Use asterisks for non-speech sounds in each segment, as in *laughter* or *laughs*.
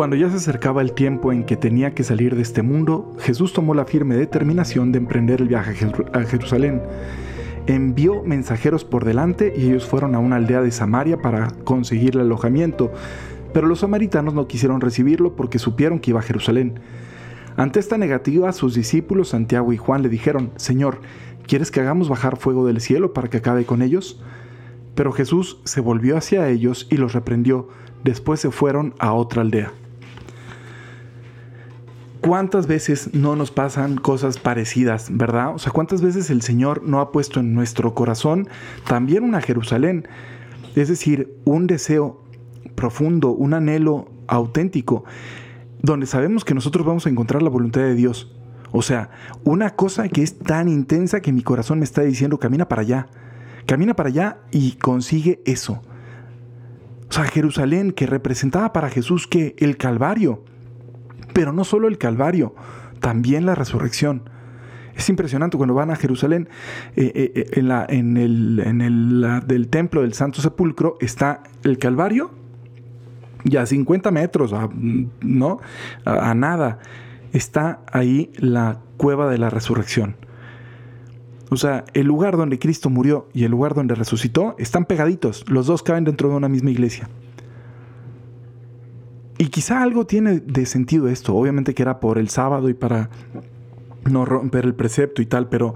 Cuando ya se acercaba el tiempo en que tenía que salir de este mundo, Jesús tomó la firme determinación de emprender el viaje a Jerusalén. Envió mensajeros por delante y ellos fueron a una aldea de Samaria para conseguir el alojamiento, pero los samaritanos no quisieron recibirlo porque supieron que iba a Jerusalén. Ante esta negativa, sus discípulos Santiago y Juan le dijeron, Señor, ¿quieres que hagamos bajar fuego del cielo para que acabe con ellos? Pero Jesús se volvió hacia ellos y los reprendió. Después se fueron a otra aldea. ¿Cuántas veces no nos pasan cosas parecidas, verdad? O sea, ¿cuántas veces el Señor no ha puesto en nuestro corazón también una Jerusalén? Es decir, un deseo profundo, un anhelo auténtico, donde sabemos que nosotros vamos a encontrar la voluntad de Dios. O sea, una cosa que es tan intensa que mi corazón me está diciendo, camina para allá, camina para allá y consigue eso. O sea, Jerusalén que representaba para Jesús que el Calvario, pero no solo el Calvario, también la resurrección. Es impresionante cuando van a Jerusalén, eh, eh, eh, en, el, del templo del Santo Sepulcro está el Calvario, ya a 50 metros, ¿no? a nada, está ahí la cueva de la resurrección. O sea, el lugar donde Cristo murió y el lugar donde resucitó están pegaditos. Los dos caben dentro de una misma iglesia. Y quizá algo tiene de sentido esto. Obviamente que era por el sábado y para no romper el precepto y tal, pero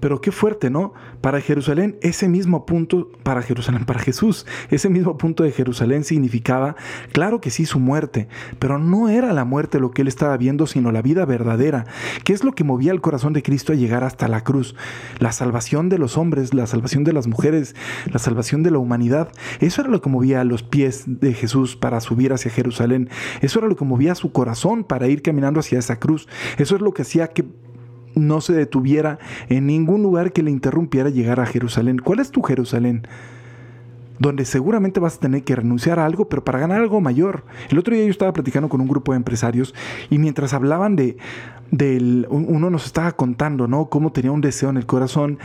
pero qué fuerte, ¿no? Para Jerusalén, ese mismo punto, para Jerusalén, para Jesús, ese mismo punto de Jerusalén significaba, claro que sí, su muerte, pero no era la muerte lo que él estaba viendo, sino la vida verdadera, que es lo que movía el corazón de Cristo a llegar hasta la cruz. La salvación de los hombres, la salvación de las mujeres, la salvación de la humanidad. Eso era lo que movía a los pies de Jesús para subir hacia Jerusalén. Eso era lo que movía su corazón para ir caminando hacia esa cruz. Eso es lo que hacía que no se detuviera en ningún lugar que le interrumpiera llegar a Jerusalén. ¿Cuál es tu Jerusalén? Donde seguramente vas a tener que renunciar a algo, pero para ganar algo mayor. El otro día yo estaba platicando con un grupo de empresarios y mientras hablaban de, del, uno nos estaba contando, ¿no? Cómo tenía un deseo en el corazón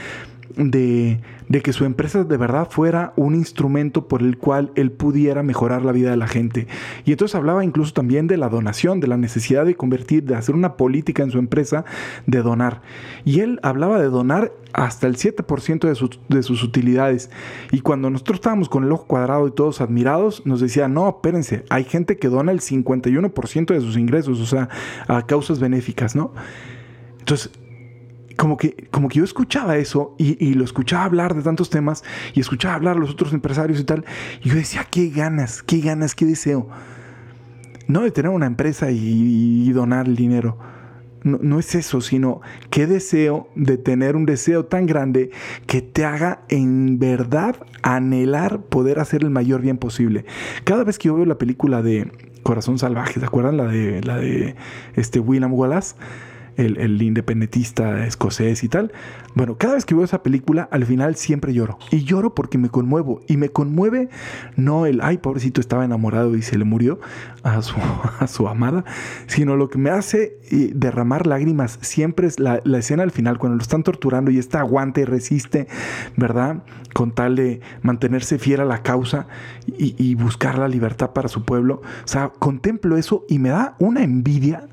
de, que su empresa de verdad fuera un instrumento por el cual él pudiera mejorar la vida de la gente. Y entonces hablaba incluso también de la donación, de la necesidad de convertir, de hacer una política en su empresa de donar. Y él hablaba de donar hasta el 7% de sus, de sus utilidades. Y cuando nosotros estábamos con el ojo cuadrado y todos admirados, nos decía, no, espérense, hay gente que dona el 51% de sus ingresos, o sea, a causas benéficas, ¿no? Entonces, como que, como que yo escuchaba eso y, lo escuchaba hablar de tantos temas y escuchaba hablar a los otros empresarios y tal. Y yo decía, qué ganas, qué ganas, qué deseo. No de tener una empresa y, donar el dinero. No, no, es eso, sino qué deseo de tener un deseo tan grande que te haga en verdad anhelar poder hacer el mayor bien posible. Cada vez que yo veo la película de Corazón Salvaje, ¿se acuerdan? La de, la de este William Wallace el, independentista escocés y tal. Bueno, cada vez que veo esa película, al final siempre lloro. Y lloro porque me conmuevo. Y me conmueve no el, ay, pobrecito, estaba enamorado y se le murió a su, *laughs* a su amada, sino lo que me hace eh, derramar lágrimas siempre es la, escena al final, cuando lo están torturando y está aguante y resiste, ¿verdad? Con tal de mantenerse fiel a la causa y, y buscar la libertad para su pueblo. O sea, contemplo eso y me da una envidia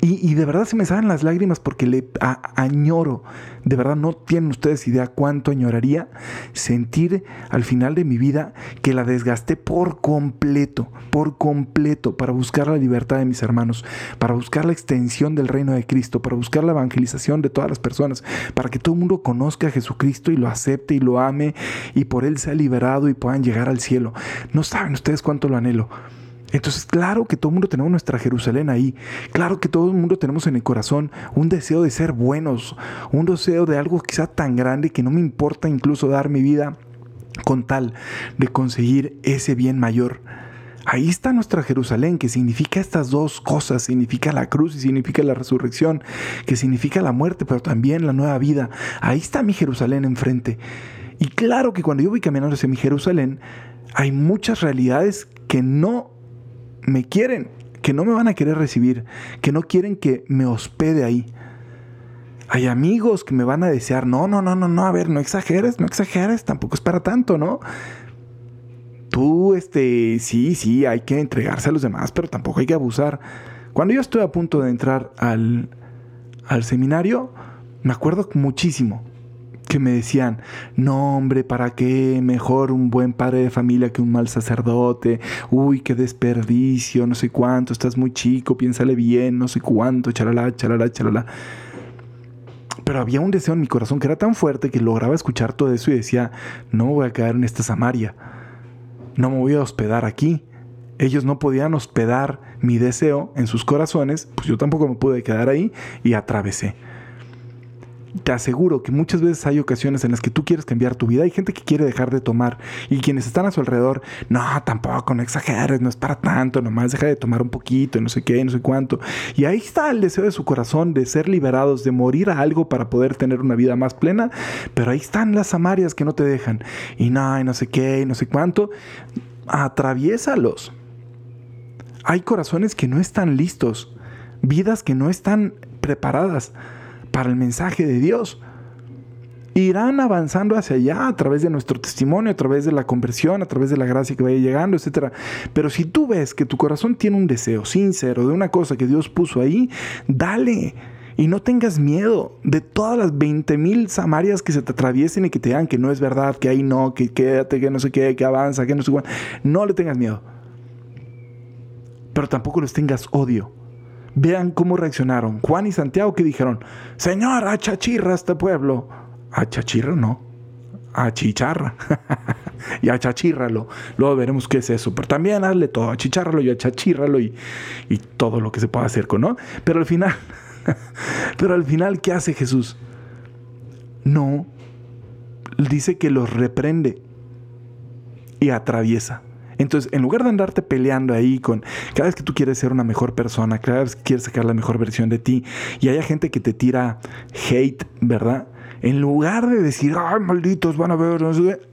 y, de verdad se me salen las lágrimas porque le añoro. De verdad no tienen ustedes idea cuánto añoraría sentir al final de mi vida que la desgasté por completo, por completo, para buscar la libertad de mis hermanos, para buscar la extensión del reino de Cristo, para buscar la evangelización de todas las personas, para que todo el mundo conozca a Jesucristo y lo acepte y lo ame y por él sea liberado y puedan llegar al cielo. No saben ustedes cuánto lo anhelo. Entonces, claro que todo el mundo tenemos nuestra Jerusalén ahí. Claro que todo el mundo tenemos en el corazón un deseo de ser buenos, un deseo de algo quizá tan grande que no me importa incluso dar mi vida con tal de conseguir ese bien mayor. Ahí está nuestra Jerusalén, que significa estas dos cosas, significa la cruz y significa la resurrección, que significa la muerte, pero también la nueva vida. Ahí está mi Jerusalén enfrente. Y claro que cuando yo voy caminando hacia mi Jerusalén, hay muchas realidades que no me quieren, que no me van a querer recibir, que no quieren que me hospede ahí. Hay amigos que me van a desear, no, no, no, no, no, a ver, no exageres, no exageres, tampoco es para tanto, ¿no? tú, este, sí, sí, hay que entregarse a los demás, pero tampoco hay que abusar. Cuando yo estoy a punto de entrar al, al seminario, me acuerdo muchísimo que me decían, no hombre, ¿para qué? Mejor un buen padre de familia que un mal sacerdote. Uy, qué desperdicio, no sé cuánto, estás muy chico, piénsale bien, no sé cuánto, chalala, chalala, chalala. Pero había un deseo en mi corazón que era tan fuerte que lograba escuchar todo eso y decía, no voy a quedar en esta Samaria, no me voy a hospedar aquí. Ellos no podían hospedar mi deseo en sus corazones, pues yo tampoco me pude quedar ahí y atravesé te aseguro que muchas veces hay ocasiones en las que tú quieres cambiar tu vida. Hay gente que quiere dejar de tomar y quienes están a su alrededor, no, tampoco, no exageres, no es para tanto, nomás deja de tomar un poquito, no sé qué, no sé cuánto. Y ahí está el deseo de su corazón de ser liberados, de morir a algo para poder tener una vida más plena. Pero ahí están las amarias que no te dejan. Y no, y no sé qué, y no sé cuánto. Atraviésalos. Hay corazones que no están listos, vidas que no están preparadas para el mensaje de Dios. Irán avanzando hacia allá a través de nuestro testimonio, a través de la conversión, a través de la gracia que vaya llegando, etc. Pero si tú ves que tu corazón tiene un deseo sincero de una cosa que Dios puso ahí, dale. Y no tengas miedo de todas las 20 mil samarias que se te atraviesen y que te digan que no es verdad, que ahí no, que quédate, que no sé qué, que avanza, que no sé cuánto. No le tengas miedo. Pero tampoco les tengas odio. Vean cómo reaccionaron. Juan y Santiago que dijeron, Señor, achachirra este pueblo. Achachirra no, achicharra. *laughs* y achachírralo. Luego veremos qué es eso. Pero también hazle todo, achicharralo y achachírralo y, y todo lo que se pueda hacer con, ¿no? Pero al final, *laughs* pero al final, ¿qué hace Jesús? No, dice que los reprende y atraviesa. Entonces, en lugar de andarte peleando ahí con cada vez que tú quieres ser una mejor persona, cada vez que quieres sacar la mejor versión de ti, y haya gente que te tira hate, ¿verdad? En lugar de decir, ay, malditos, van a ver,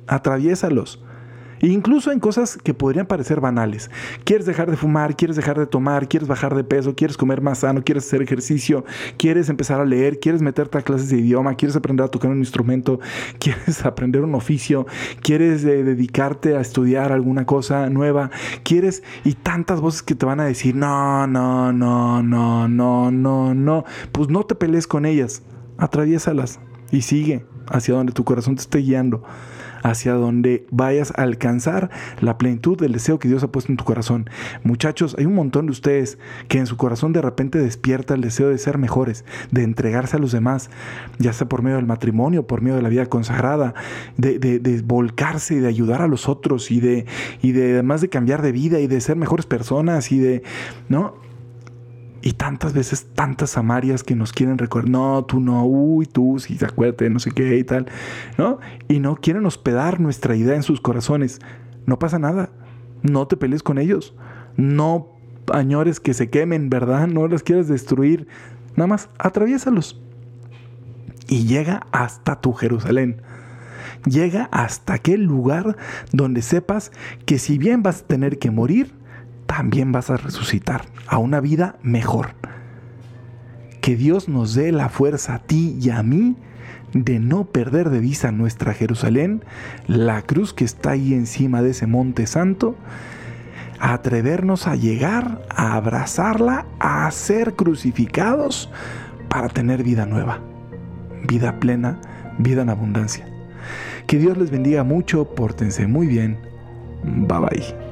atraviésalos. Incluso en cosas que podrían parecer banales. Quieres dejar de fumar, quieres dejar de tomar, quieres bajar de peso, quieres comer más sano, quieres hacer ejercicio, quieres empezar a leer, quieres meterte a clases de idioma, quieres aprender a tocar un instrumento, *laughs* quieres aprender un oficio, quieres eh, dedicarte a estudiar alguna cosa nueva, quieres y tantas voces que te van a decir, no, no, no, no, no, no, no, pues no te pelees con ellas, atraviésalas y sigue hacia donde tu corazón te esté guiando hacia donde vayas a alcanzar la plenitud del deseo que Dios ha puesto en tu corazón. Muchachos, hay un montón de ustedes que en su corazón de repente despierta el deseo de ser mejores, de entregarse a los demás, ya sea por medio del matrimonio, por medio de la vida consagrada, de, de, volcarse y de ayudar a los otros y de, y de además de cambiar de vida y de ser mejores personas y de, ¿no? Y tantas veces, tantas samarias que nos quieren recordar, no, tú no, uy, tú, sí, acuérdate, no sé qué y tal, ¿no? Y no quieren hospedar nuestra idea en sus corazones. No pasa nada, no te pelees con ellos, no añores que se quemen, ¿verdad? No las quieras destruir, nada más atraviésalos. Y llega hasta tu Jerusalén. Llega hasta aquel lugar donde sepas que si bien vas a tener que morir, también vas a resucitar a una vida mejor. Que Dios nos dé la fuerza a ti y a mí de no perder de vista nuestra Jerusalén, la cruz que está ahí encima de ese monte santo, a atrevernos a llegar, a abrazarla, a ser crucificados para tener vida nueva, vida plena, vida en abundancia. Que Dios les bendiga mucho, pórtense muy bien. Bye bye.